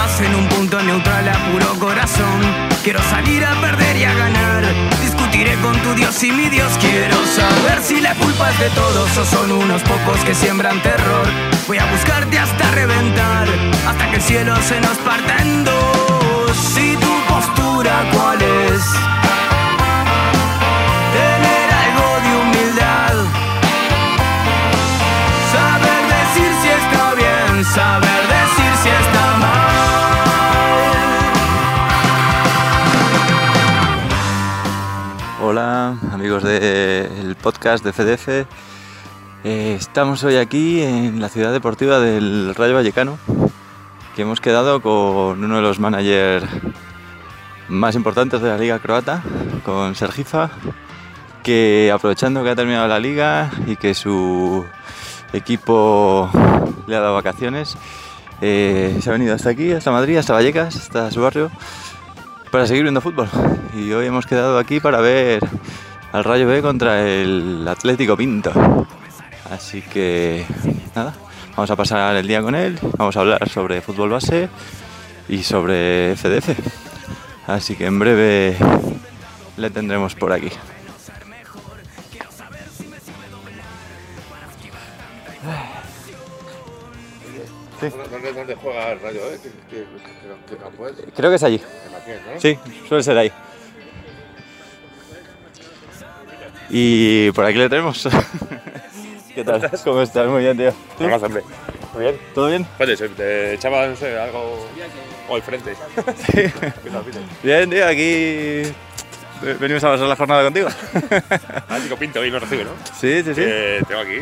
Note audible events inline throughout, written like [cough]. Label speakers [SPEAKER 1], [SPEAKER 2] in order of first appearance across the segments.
[SPEAKER 1] paz en un punto neutral a puro corazón. Quiero salir a perder y a ganar. Discutiré con tu Dios y mi Dios. Quiero saber si la culpa es de todos o son unos pocos que siembran terror. Voy a buscarte hasta reventar, hasta que el cielo se nos parta en dos. ¿Y tu postura cuál es?
[SPEAKER 2] Amigos del podcast de FDF. Eh, estamos hoy aquí en la ciudad deportiva del Rayo Vallecano, que hemos quedado con uno de los managers más importantes de la liga croata, con Sergifa, que aprovechando que ha terminado la liga y que su equipo le ha dado vacaciones, eh, se ha venido hasta aquí, hasta Madrid, hasta Vallecas, hasta su barrio, para seguir viendo fútbol. Y hoy hemos quedado aquí para ver al Rayo B contra el Atlético Pinto. Así que nada, vamos a pasar el día con él, vamos a hablar sobre fútbol base y sobre FDF. Así que en breve le tendremos por aquí.
[SPEAKER 3] ¿Dónde, dónde juega el Rayo? Eh? ¿Qué, qué, qué- qué campo es?
[SPEAKER 2] Creo que es allí.
[SPEAKER 3] En la piel, ¿no?
[SPEAKER 2] Sí, suele ser ahí. Y por aquí le tenemos. [laughs] ¿Qué tal? ¿Cómo estás? Muy bien, tío. ¿Tú?
[SPEAKER 3] Además, hombre. Muy bien.
[SPEAKER 2] ¿Todo bien?
[SPEAKER 3] Se te echaba, no sé, algo o al frente. ¿Qué tal, Peter?
[SPEAKER 2] Bien, tío, aquí venimos a pasar la jornada contigo.
[SPEAKER 3] Ah, chico Pinto, hoy no recibe, ¿no?
[SPEAKER 2] Sí, sí, sí.
[SPEAKER 3] Eh, tengo aquí.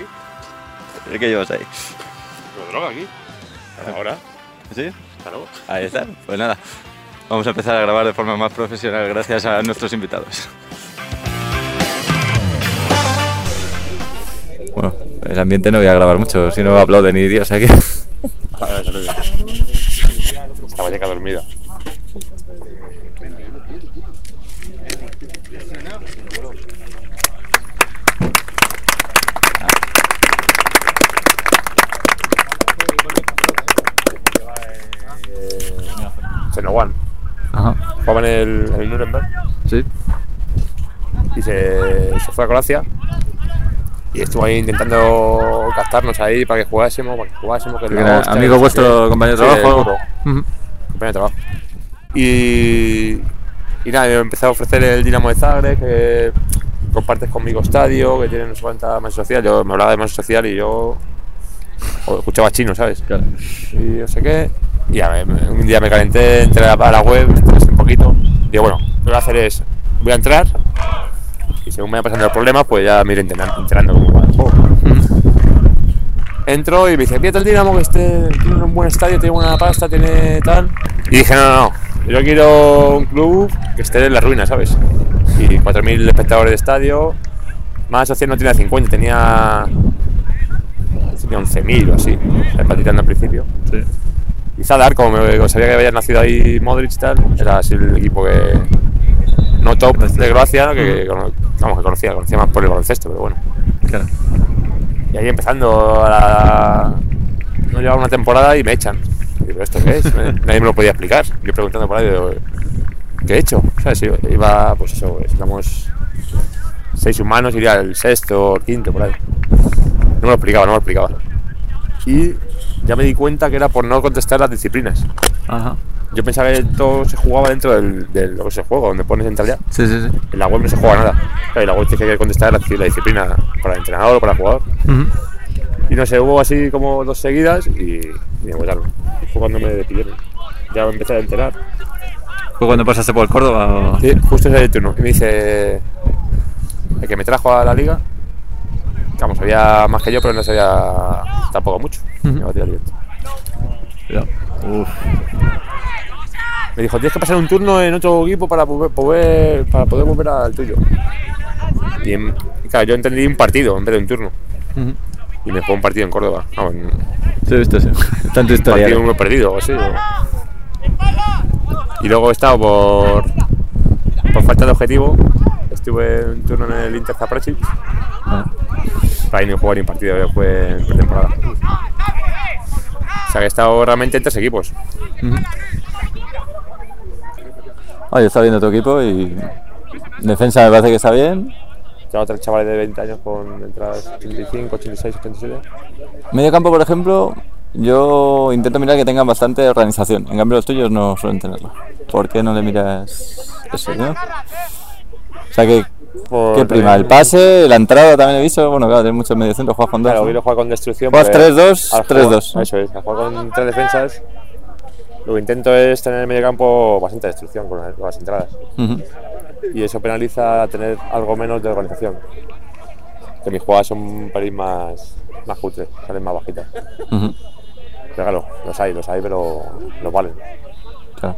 [SPEAKER 2] ¿Qué llevas ahí?
[SPEAKER 3] Tengo droga aquí. Ahora,
[SPEAKER 2] ¿Sí?
[SPEAKER 3] claro.
[SPEAKER 2] Ahí está. Pues nada, vamos a empezar a grabar de forma más profesional gracias a nuestros invitados. Bueno, el ambiente no voy a grabar mucho, si no aplauden ni Dios aquí.
[SPEAKER 3] Está Valleca dormida. Senowan.
[SPEAKER 2] Ajá.
[SPEAKER 3] Jugaba en el, el Nuremberg
[SPEAKER 2] Sí.
[SPEAKER 3] y se, se fue a Croacia. Y estuvo ahí intentando captarnos ahí para que jugásemos, para que jugásemos. Que
[SPEAKER 2] era
[SPEAKER 3] hostia,
[SPEAKER 2] amigo vuestro, compañero de trabajo.
[SPEAKER 3] compañero de trabajo. Y, y nada, me empecé a ofrecer el Dinamo de Zagreb, que compartes conmigo estadio, que tiene no sé cuánta masa social. Yo me hablaba de masa social y yo o escuchaba chino, ¿sabes?
[SPEAKER 2] Claro.
[SPEAKER 3] Y no sé qué. Y ya me- un día me calenté, entré a la, web, me interesé un poquito. Digo, bueno, lo que voy a hacer es, voy a entrar y según me vayan pasando los problemas, pues ya me iré enterando, cómo va el juego. Entro y me dice, fíjate el Dinamo que este tiene un buen estadio, tiene buena pasta, tiene tal. Y dije, no, no, no, yo quiero un club que esté en la ruina, ¿sabes? Y 4.000 espectadores de estadio, más social no tenía 50, tenía, tenía 11.000 o así. Patitando al principio.
[SPEAKER 2] Sí.
[SPEAKER 3] Y Zadar, como, me, como sabía que había nacido ahí Modric y tal, era así el equipo que no top de Croacia, que, que vamos, que conocía, conocía más por el baloncesto, pero bueno.
[SPEAKER 2] Claro.
[SPEAKER 3] Y ahí empezando a la... No llevaba una temporada y me echan. Y digo, ¿esto qué es? [laughs] Nadie me lo podía explicar. Yo preguntando por ahí, digo, ¿qué he hecho? ¿Sabes? Iba- Iba, pues eso, éramos seis humanos, iría el sexto o el quinto, por ahí. No me lo explicaba, no me lo explicaba. Y ya me di cuenta que era por no contestar las disciplinas.
[SPEAKER 2] Ajá.
[SPEAKER 3] Yo pensaba que todo se jugaba dentro del, del lo que el donde pones centralidad.
[SPEAKER 2] Sí, sí, sí.
[SPEAKER 3] En la web no se juega nada. Claro, en la web tienes que contestar la, la disciplina para el entrenador o para el jugador. Y no sé, hubo así como dos seguidas y, y me votaron. Fue cuando me despidieron. Ya me empecé a enterar.
[SPEAKER 2] ¿Fue cuando pasaste por Córdoba o...?
[SPEAKER 3] Sí, justo ese turno. Y me dice el que me trajo a la liga. Vamos, sabía más que yo, pero no sabía tampoco mucho. Me.
[SPEAKER 2] Cuidado. Uf.
[SPEAKER 3] Dijo, tienes que pasar un turno en otro equipo para poder, para poder volver al tuyo. Y, en- y claro, yo entendí un partido en vez de un turno. Y me jugó un partido en Córdoba. [laughs] Un
[SPEAKER 2] Sí, sí. Tanta historia.
[SPEAKER 3] partido uno perdido o así. o- Y luego he estado por, por falta de objetivo. Estuve un turno en el Inter Zaprasic.
[SPEAKER 2] Ah.
[SPEAKER 3] Ahí no jugar ni un partido, fue en pretemporada. O sea que he estado realmente en tres equipos.
[SPEAKER 2] Oye, está viendo tu equipo y defensa me parece que está bien.
[SPEAKER 3] Tengo tres chavales de 20 años con entradas 85, 86, 87.
[SPEAKER 2] Medio campo, por ejemplo, yo intento mirar que tengan bastante organización. En cambio, los tuyos no suelen tenerlo. ¿Por qué no le miras eso, no? O sea, que,
[SPEAKER 3] Por
[SPEAKER 2] ¿qué prima? ¿El pase? ¿La entrada también he visto? Bueno, claro, tienes muchos mediocentros, juegas con dos.
[SPEAKER 3] Claro,
[SPEAKER 2] ¿no?
[SPEAKER 3] quiero jugar con destrucción.
[SPEAKER 2] Juegas
[SPEAKER 3] porque
[SPEAKER 2] 3-2,
[SPEAKER 3] al
[SPEAKER 2] 3-2,
[SPEAKER 3] jugar- Eso es, al jugar con tres defensas. Lo que intento es tener en el medio campo bastante destrucción con las- entradas. Y eso penaliza tener algo menos de organización. Que mis jugadas son un pelín más, más cutres, salen más bajitas.
[SPEAKER 2] Ujú.
[SPEAKER 3] Pero claro, los hay, los hay, pero los valen.
[SPEAKER 2] Claro.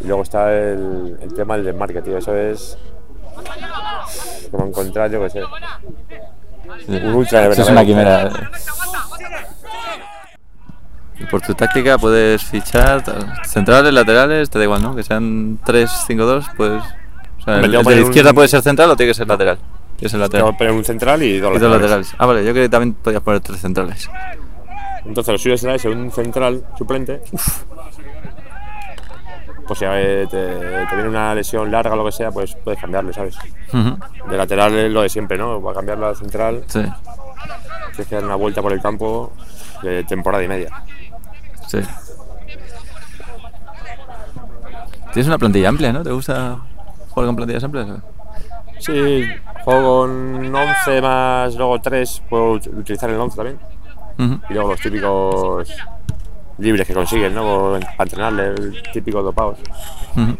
[SPEAKER 3] Y luego está el, el tema del desmarque, tío. Eso es como encontrar, yo qué sé, un ultra el
[SPEAKER 2] es una quimera. Y por tu táctica puedes fichar centrales, laterales, te da igual, ¿no? Que sean 3-5-2, pues. O sea, el, el de la izquierda
[SPEAKER 3] un-
[SPEAKER 2] puede ser central o tiene que ser lateral. Tiene que ser lateral.
[SPEAKER 3] Poner un central y dos
[SPEAKER 2] Y dos
[SPEAKER 3] laterales.
[SPEAKER 2] Ah, vale, yo creo que también podías poner tres centrales.
[SPEAKER 3] Entonces lo suyo será ese, un central suplente. Pues si te, te viene una lesión larga o lo que sea, pues puedes cambiarle, ¿sabes? De lateral es lo de siempre, ¿no? Va a cambiar la central,
[SPEAKER 2] Sí,
[SPEAKER 3] tienes que dar una vuelta por el campo de temporada y media.
[SPEAKER 2] sí. Tienes una plantilla amplia, ¿no? ¿Te gusta jugar con plantillas amplias?
[SPEAKER 3] Sí, juego con 11 más luego 3, puedo ut- utilizar el 11 también. Y luego los típicos libres que consiguen, ¿no? Para entrenarle, el típico dopados.
[SPEAKER 2] Ujú.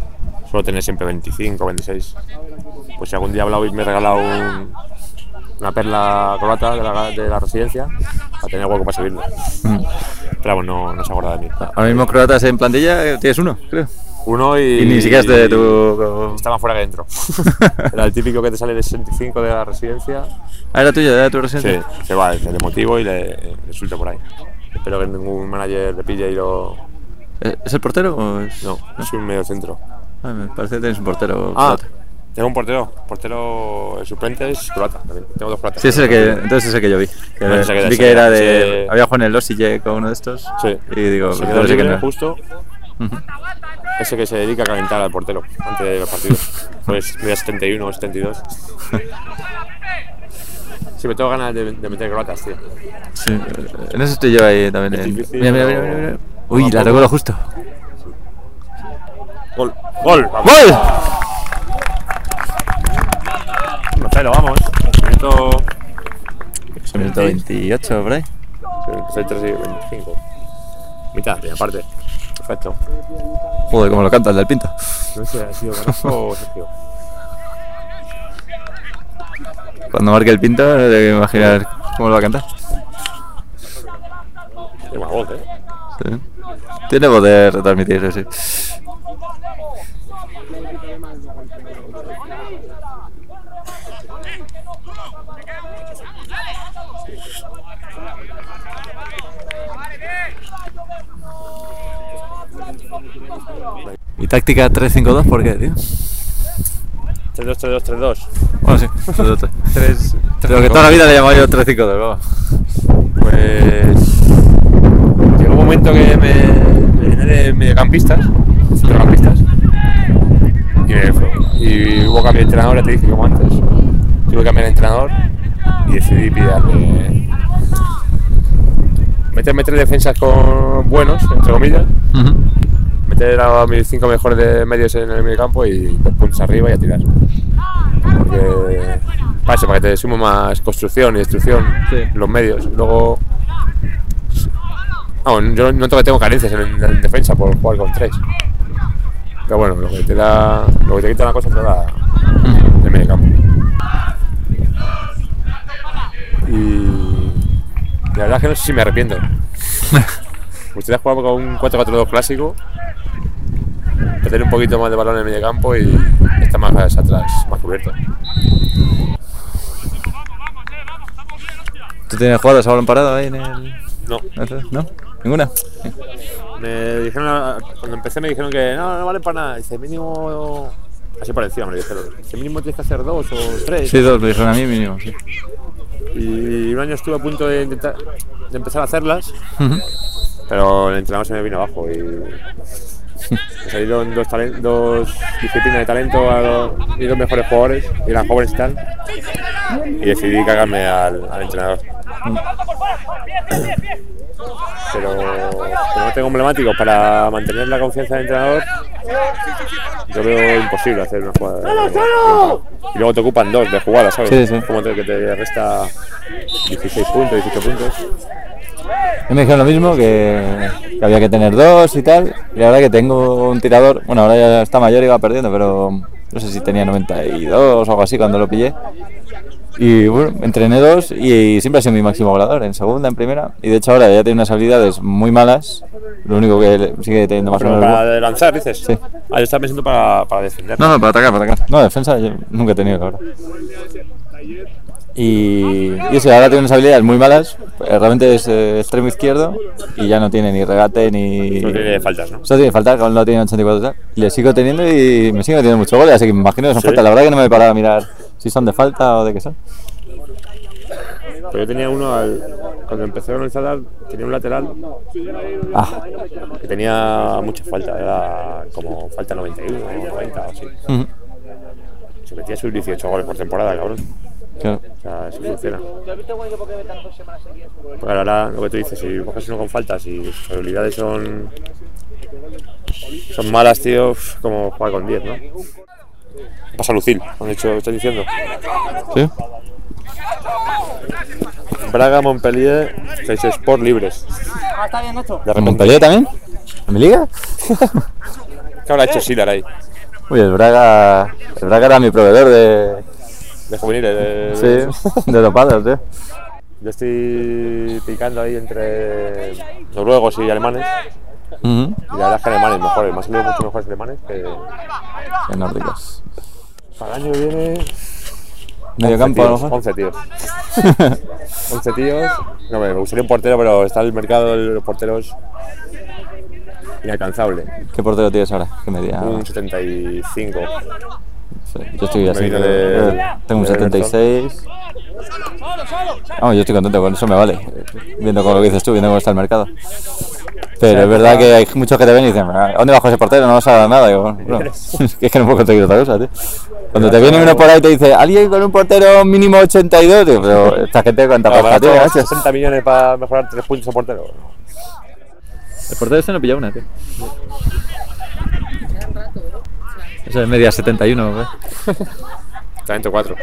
[SPEAKER 3] Suelo tener siempre 25, 26. Pues si algún día Blau me ha regalado un- una perla croata de la, de la residencia, para tener hueco para subirlo. Pero vamos, no, no se acuerda de mí.
[SPEAKER 2] Ahora mismo croatas en plantilla eh, tienes uno, creo.
[SPEAKER 3] Uno y.
[SPEAKER 2] Y ni siquiera es de tu.
[SPEAKER 3] Más fuera que dentro. [laughs] Era el típico que te sale de 65 de la residencia.
[SPEAKER 2] Ah, era tuyo, era de tu
[SPEAKER 3] Sí,
[SPEAKER 2] residencia.
[SPEAKER 3] se va, le motivo y le, le por ahí. Espero que ningún manager le pille y lo.
[SPEAKER 2] ¿Eh, ¿Es el portero o es.?
[SPEAKER 3] No, es un medio centro.
[SPEAKER 2] Ah, me parece que tienes un portero.
[SPEAKER 3] Ah,
[SPEAKER 2] croata.
[SPEAKER 3] tengo un portero. Portero, el suplente es croata también. Tengo dos croatas.
[SPEAKER 2] Sí, ese es el que, entonces ese que yo vi. Que
[SPEAKER 3] No, ese que-
[SPEAKER 2] vi que era de. Había jugado en el Osijek con uno de estos.
[SPEAKER 3] Sí.
[SPEAKER 2] Y digo,
[SPEAKER 3] Se quedó
[SPEAKER 2] sí que no
[SPEAKER 3] justo. Ese que se dedica a calentar al portero antes de los partidos. [laughs] Pues media 71 o 72. Sí, me tengo ganas de, de meter croatas, tío.
[SPEAKER 2] Sí, en eso estoy yo ahí también.
[SPEAKER 3] Es difícil,
[SPEAKER 2] Mira, mira, mira, mira, mira. Uy, la tocó lo justo.
[SPEAKER 3] Gol. Gol.
[SPEAKER 2] ¡Gol!
[SPEAKER 3] No sé, lo vamos. Minuto.
[SPEAKER 2] Minuto 28, por ahí.
[SPEAKER 3] Soy 3 y 25. Mitad, primera parte. Perfecto.
[SPEAKER 2] Joder, como lo canta el del Pinto.
[SPEAKER 3] No sé, ha sido Sergio.
[SPEAKER 2] Cuando marque el Pinto, no tengo que imaginar cómo lo va a cantar.
[SPEAKER 3] Qué buena voz, eh.
[SPEAKER 2] Sí. Tiene poder retransmitir eso, sí. ¿Y táctica 3-5-2 por qué, tío?
[SPEAKER 3] 3-2, 3-2, 3-2.
[SPEAKER 2] Bueno, sí, 3-2-3.
[SPEAKER 3] 3
[SPEAKER 2] Pero que toda la vida le he llamado yo 3-5-2, vamos.
[SPEAKER 3] Pues. Llegó un momento que me, me llené de mediocampistas, centrocampistas. Y, me y hubo cambio de entrenador, ya te dije como antes. Tuve que cambiar de entrenador y decidí pillarle. Meterme tres defensas con buenos, entre comillas.
[SPEAKER 2] Ujú.
[SPEAKER 3] Meter a mis cinco mejores de medios en el medio campo y dos puntos arriba y a tirar. Porque. Para eso, para que te sume más construcción y destrucción
[SPEAKER 2] Sí.
[SPEAKER 3] los medios. Luego. Yo que tengo carencias en, en defensa por jugar con tres. Pero bueno, lo que te da. Lo que te quita una cosa te da el medio campo. Y. La verdad es que no sé si me arrepiento. [laughs] Me gustaría jugar con un 4-4-2 clásico. Meter un poquito más de balón en el medio campo y estar más atrás, más cubierto.
[SPEAKER 2] ¿Tú tienes jugadas a balón parado ahí en el.?
[SPEAKER 3] No,
[SPEAKER 2] ¿No? ¿Ninguna?
[SPEAKER 3] me dijeron, cuando empecé me dijeron que no, no vale para nada. Dice, mínimo. Así por encima me dijeron. Dice, mínimo tienes que hacer dos o tres.
[SPEAKER 2] Sí, dos, me dijeron a mí mínimo, sí.
[SPEAKER 3] Y un año estuve a punto de intentar de empezar a hacerlas. Pero el entrenador se me vino abajo y. Me salieron dos, dos disciplinas de talento a los, y dos mejores jugadores, y eran jóvenes y tal. Y decidí cagarme al, al entrenador. Pero como no tengo emblemáticos para mantener la confianza del entrenador, yo veo imposible hacer una jugada. Y luego te ocupan dos de jugada, ¿sabes?
[SPEAKER 2] Sí, sí.
[SPEAKER 3] Como te, que te resta 16 puntos, 18 puntos.
[SPEAKER 2] Y me dijeron lo mismo, que, que había que tener dos y tal. Y la verdad que tengo un tirador, bueno, ahora ya está mayor y va perdiendo, pero no sé si tenía 92 o algo así cuando lo pillé. Y bueno, entrené dos y, siempre ha sido mi máximo goleador, en segunda, en primera. Y de hecho ahora ya tiene unas habilidades muy malas. Lo único que sigue teniendo más o menos...
[SPEAKER 3] para lanzar, dices.
[SPEAKER 2] Sí.
[SPEAKER 3] Ah, yo estaba pensando para, para defender.
[SPEAKER 2] No, no, para atacar, para atacar. No, defensa yo nunca he tenido, la verdad. Y, y eso, ahora tiene unas habilidades muy malas. eh, Realmente es eh, extremo izquierdo y ya no tiene ni regate ni.
[SPEAKER 3] No tiene faltas, ¿no?
[SPEAKER 2] Solo tiene falta, que aún no tiene 84 y le sigo teniendo y me sigue metiendo mucho goles, así que me imagino que son
[SPEAKER 3] Sí.
[SPEAKER 2] faltas. La verdad que no me he parado a mirar si son de falta o de qué son.
[SPEAKER 3] Pero yo tenía uno, al- cuando empecé con el Zadar, tenía un lateral
[SPEAKER 2] Ah,
[SPEAKER 3] que tenía mucha falta, era como falta 91 o 90 o así.
[SPEAKER 2] ujú,
[SPEAKER 3] Se metía sus 18 goles por temporada, cabrón.
[SPEAKER 2] claro.
[SPEAKER 3] Sea, eso funciona. Ahora lo que tú dices, si coges uno con faltas y sus habilidades son, son malas, tío, como jugar con 10, ¿no? Pasa Lucil, han hecho, estoy diciendo.
[SPEAKER 2] ¿Sí?
[SPEAKER 3] Braga, Montpellier, seis Sport libres. De
[SPEAKER 2] ¿En
[SPEAKER 3] repente.
[SPEAKER 2] Montpellier también? ¿En mi liga?
[SPEAKER 3] ¿Qué habrá hecho Silar ahí?
[SPEAKER 2] Uy, el Braga, el Braga era mi proveedor de,
[SPEAKER 3] De juveniles. De,
[SPEAKER 2] sí, [laughs] de dopados, tío. [laughs]
[SPEAKER 3] Yo estoy picando ahí entre noruegos y alemanes.
[SPEAKER 2] Ujú,
[SPEAKER 3] Y la verdad es que alemanes mejores. Me han salido mucho mejores alemanes que.
[SPEAKER 2] qué nórdicos.
[SPEAKER 3] Para el año que viene.
[SPEAKER 2] Medio
[SPEAKER 3] 11
[SPEAKER 2] campo, a lo
[SPEAKER 3] tíos,
[SPEAKER 2] mejor.
[SPEAKER 3] 11 tíos. [laughs] 11 tíos. No, me gustaría un portero, pero está el mercado de los porteros inalcanzable.
[SPEAKER 2] ¿Qué portero tienes ahora? ¿Qué media?
[SPEAKER 3] Un 75.
[SPEAKER 2] Sí, Yo estoy así. Creo- Tengo un
[SPEAKER 3] de
[SPEAKER 2] 76. Vamos, yo estoy contento con eso, me vale. Viendo como lo que dices tú, viendo cómo está el mercado. Pero es verdad que hay muchos que te ven y dicen, "Ah, ¿dónde bajo ese portero? No vas a dar nada. Digo, "Bueno, [laughs] [laughs] es que no puedo conseguir otra cosa, tío. Cuando te viene uno por ahí y te dice, ¿alguien con un portero mínimo 82? Digo, pero esta gente cuánta
[SPEAKER 3] Para
[SPEAKER 2] pasta tiene,
[SPEAKER 3] gastar
[SPEAKER 2] macho.
[SPEAKER 3] 60 millones para mejorar 3 puntos a portero.
[SPEAKER 2] El portero este no pilla una, tío. Eso es media 71, ¿ves?
[SPEAKER 3] Talento 4.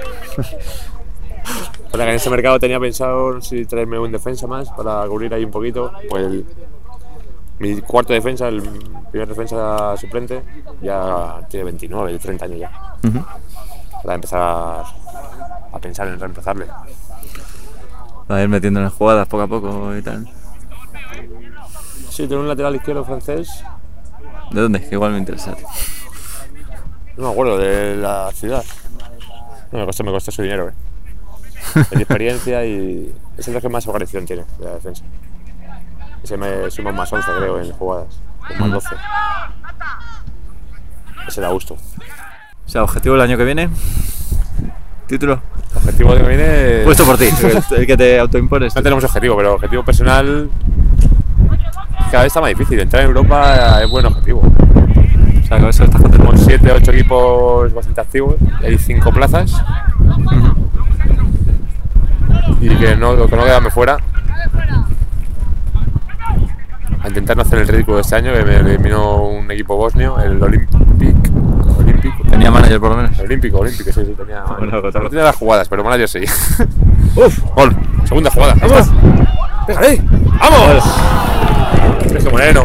[SPEAKER 3] Para que en ese mercado tenía pensado si traerme un defensa más para cubrir ahí un poquito. Pues el- mi cuarto defensa, el primer defensa suplente, ya tiene 29, 30 años ya. Para empezar a, pensar en reemplazarle.
[SPEAKER 2] Va a ir metiendo en jugadas poco a poco y tal.
[SPEAKER 3] Sí, tiene un lateral izquierdo francés,
[SPEAKER 2] ¿De dónde? Que igual me interesa, tío.
[SPEAKER 3] No me acuerdo, de la ciudad. No, me costó, me costó su dinero, eh. [laughs] Es de experiencia y es el que más organización tiene de la defensa. Ese me suma más 11, creo, en jugadas. con Más 12. Ese da gusto.
[SPEAKER 2] O sea, objetivo el año que viene. Título.
[SPEAKER 3] Objetivo que viene.
[SPEAKER 2] Puesto por ti, el que te autoimpones.
[SPEAKER 3] No tenemos objetivo, pero objetivo personal. Cada vez está más difícil. Entrar en Europa es buen objetivo.
[SPEAKER 2] Sea, con eso estás contento.
[SPEAKER 3] Tenemos 7, 8 equipos bastante activos. Hay 5 plazas. Y que no, lo que no quedarme fuera. A intentar no hacer el ridículo de este año, que me eliminó un equipo bosnio, el Olympic. Olímpico.
[SPEAKER 2] Tenía manager por lo menos.
[SPEAKER 3] Olímpico, olímpico, sí, sí, tenía. [laughs]
[SPEAKER 2] Bueno,
[SPEAKER 3] no tenía las jugadas, pero manager sí. [laughs] ¡Uf! Gol. Segunda jugada. ¡Vamos! ¡Pégale! ¡Vamos! Sergio Moreno.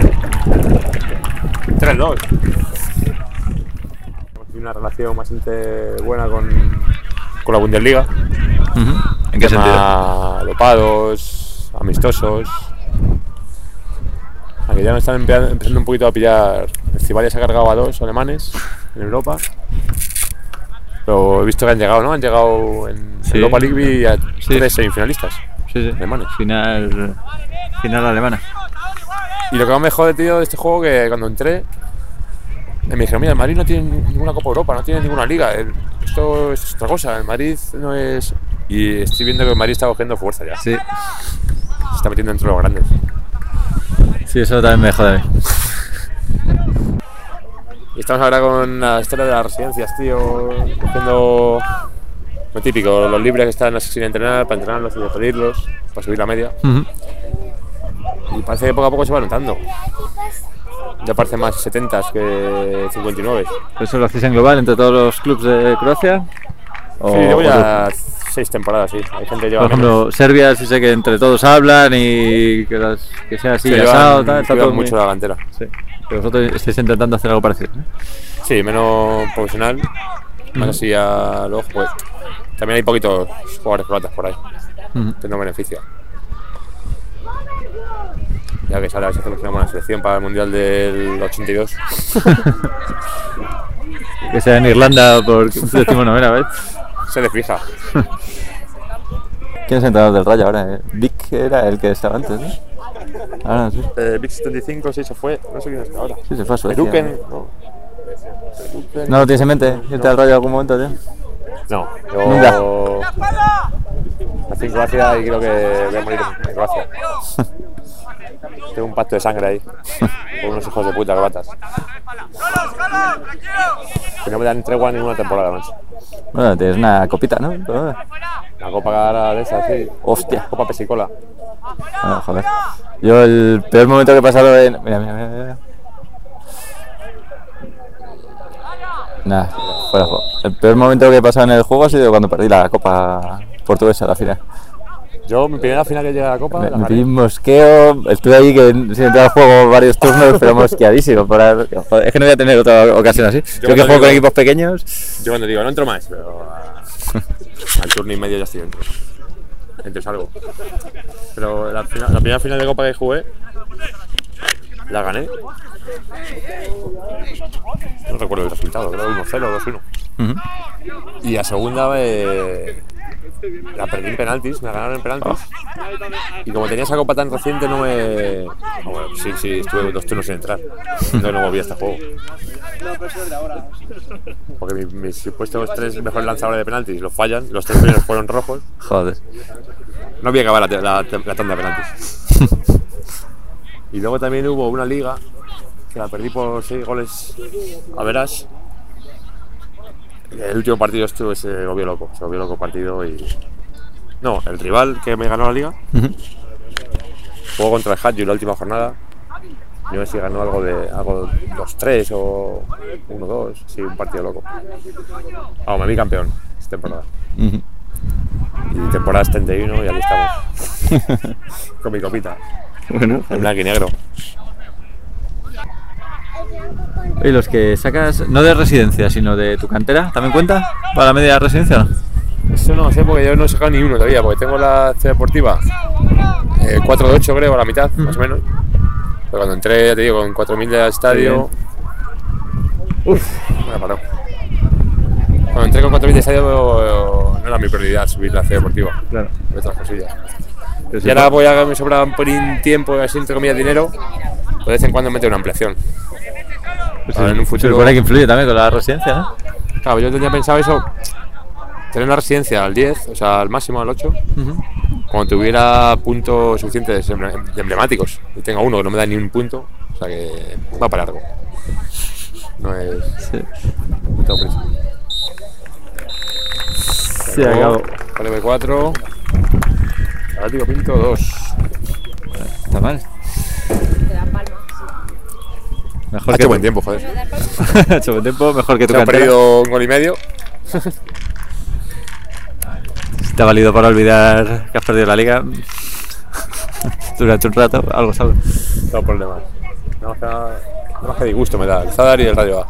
[SPEAKER 3] 3-2. Hemos tenido una relación bastante buena con, con la Bundesliga.
[SPEAKER 2] Ujú. ¿En qué sentido?
[SPEAKER 3] Dopados, amistosos. Aunque ya me están empezando un poquito a pillar. Cibalias ha cargado a dos alemanes en Europa. Pero he visto que han llegado, ¿no? Han llegado en
[SPEAKER 2] Sí.
[SPEAKER 3] Europa League a
[SPEAKER 2] Sí.
[SPEAKER 3] tres semifinalistas.
[SPEAKER 2] Sí, sí.
[SPEAKER 3] alemanes.
[SPEAKER 2] Final. Final alemana.
[SPEAKER 3] Y lo que más me jode, tío, de este juego que cuando entré, me dijeron, mira, el Madrid no tiene ninguna Copa Europa, no tiene ninguna liga. el- esto es otra cosa, el Madrid no es... Y estoy viendo que el Madrid está cogiendo fuerza ya.
[SPEAKER 2] Sí.
[SPEAKER 3] Se está metiendo entre los grandes.
[SPEAKER 2] Sí, eso también me jode a mí.
[SPEAKER 3] Y estamos ahora con la historia de las residencias, tío. Cogiendo lo típico, los libres que están sin entrenar, para entrenarlos y despedirlos, para subir la media.
[SPEAKER 2] Ujú.
[SPEAKER 3] Y parece que poco a poco se va notando. Ya parece más 70 que 59.
[SPEAKER 2] ¿Eso lo hacéis en global entre todos los clubes de Croacia? O-
[SPEAKER 3] Sí, llevo
[SPEAKER 2] o
[SPEAKER 3] ya seis temporadas, sí. Hay gente que lleva
[SPEAKER 2] Por
[SPEAKER 3] menos.
[SPEAKER 2] ejemplo, Serbia sí sé que entre todos hablan y que, las- que sea así,
[SPEAKER 3] Sí,
[SPEAKER 2] asado, tal, está todo muy-
[SPEAKER 3] mucho la cantera.
[SPEAKER 2] Sí. Pero vosotros estáis intentando hacer algo parecido.
[SPEAKER 3] Sí, menos profesional, más así al ojo, pues. También hay poquitos jugadores croatas por ahí,
[SPEAKER 2] Ujú.
[SPEAKER 3] que no beneficia. Ya que sale a ver si hacemos una buena selección para el Mundial del 82.
[SPEAKER 2] Que sea en Irlanda por decimonovena vez.
[SPEAKER 3] Se le fija.
[SPEAKER 2] ¿Quién es el entrenador del Rayo ahora? eh? Vic era el que estaba antes, ¿no? Ahora sí.
[SPEAKER 3] Eh, Big 75 sí se fue, no sé quién está ahora.
[SPEAKER 2] Sí, se fue a Suecia.
[SPEAKER 3] Peruken, no. Peruken.
[SPEAKER 2] ¿No lo tienes en mente? ¿Irte al Rayo en algún momento, tío?
[SPEAKER 3] No,
[SPEAKER 2] Nunca.
[SPEAKER 3] yo nací en Croacia y creo que voy a morir en Croacia. [laughs] Tengo un pacto de sangre ahí, con unos hijos de puta croatas. Que no me dan tregua ninguna temporada más.
[SPEAKER 2] Bueno, tienes una copita, ¿no?
[SPEAKER 3] La copa cara de esas, sí.
[SPEAKER 2] Hostia.
[SPEAKER 3] Copa pesicola.
[SPEAKER 2] Bueno, joder. Yo el peor momento que he pasado en... Mira, mira, mira, mira. Nah, fuera. El peor momento que he pasado en el juego ha sido cuando perdí la Copa Portuguesa, la final.
[SPEAKER 3] Yo, mi primera final que llegué a la copa,
[SPEAKER 2] Me,
[SPEAKER 3] la
[SPEAKER 2] me un mosqueo, estuve ahí que sin entrar al juego varios turnos, pero mosqueadísimo. joder, es que no voy a tener otra ocasión así. Yo, que
[SPEAKER 3] cuando
[SPEAKER 2] juego con equipos pequeños,
[SPEAKER 3] Yo cuando digo, no entro más, pero a- [laughs] al turno y medio ya estoy dentro. Entro salgo. Pero la, final- la primera final de copa que jugué, la gané. No recuerdo el resultado, creo 1-0 o 2-1.
[SPEAKER 2] Ujú.
[SPEAKER 3] Y la segunda eh, la perdí en penaltis, me ganaron en penaltis. Y como tenía esa copa tan reciente, no me. Bueno, sí, sí, estuve dos turnos sin entrar. Entonces no volví a este juego. Porque mi- mis supuestos tres mejores lanzadores de penaltis los fallan, los tres primeros fueron rojos.
[SPEAKER 2] joder.
[SPEAKER 3] No voy a acabar la, la, la tanda de penaltis. y luego también hubo una liga que la perdí por seis goles a veras. El último partido estuvo, se volvió loco, se volvió loco partido y. No, el rival que me ganó la liga jugó contra el Hadju la última jornada. Yo no sé si ganó algo de algo 2-3 o 1-2, sí, un partido loco. Vamos, me vi campeón esta temporada.
[SPEAKER 2] Ujú.
[SPEAKER 3] Y temporada 71 y aquí estamos. [laughs] Con mi copita,
[SPEAKER 2] Bueno,
[SPEAKER 3] en blanco y negro.
[SPEAKER 2] Y los que sacas, no de residencia, sino de tu cantera, ¿también cuenta para la media residencia no?
[SPEAKER 3] Eso no sé porque yo no he sacado ni uno todavía, porque tengo la C deportiva eh, 4 de 8 creo, a la mitad, más o menos. Pero cuando entré, ya te digo, con 4.000 del estadio... Uf, me la paró. Cuando entré con 4.000 de estadio no era mi prioridad subir la C deportiva,
[SPEAKER 2] Claro.
[SPEAKER 3] de otras cosillas. Y ahora voy a me sobra un tiempo, así entre comillas dinero, de vez en cuando meto una ampliación. Ahora, en un
[SPEAKER 2] Se
[SPEAKER 3] futuro-
[SPEAKER 2] supone que influye también con la residencia, ¿no?
[SPEAKER 3] Claro, yo tenía pensado eso, tener una residencia al 10, o sea, al máximo al 8, cuando tuviera puntos suficientes emblemáticos. Y tengo uno que no me da ni un punto, o sea que va para largo. No es.
[SPEAKER 2] Sí.
[SPEAKER 3] No tengo prisa.
[SPEAKER 2] Sí, acabo.
[SPEAKER 3] LB4. Atlético Pinto 2.
[SPEAKER 2] Está mal. Mejor
[SPEAKER 3] Ha
[SPEAKER 2] que
[SPEAKER 3] hecho buen tiempo, joder. [laughs]
[SPEAKER 2] Ha hecho buen tiempo, mejor que tu
[SPEAKER 3] Se
[SPEAKER 2] cantera.
[SPEAKER 3] perdido un gol y medio. [laughs]
[SPEAKER 2] Te ha valido para olvidar que has perdido la liga [laughs] durante un rato, algo sabes.
[SPEAKER 3] No problemas. Nada más que, nada más que disgusto me da el Zadar y el Radio A.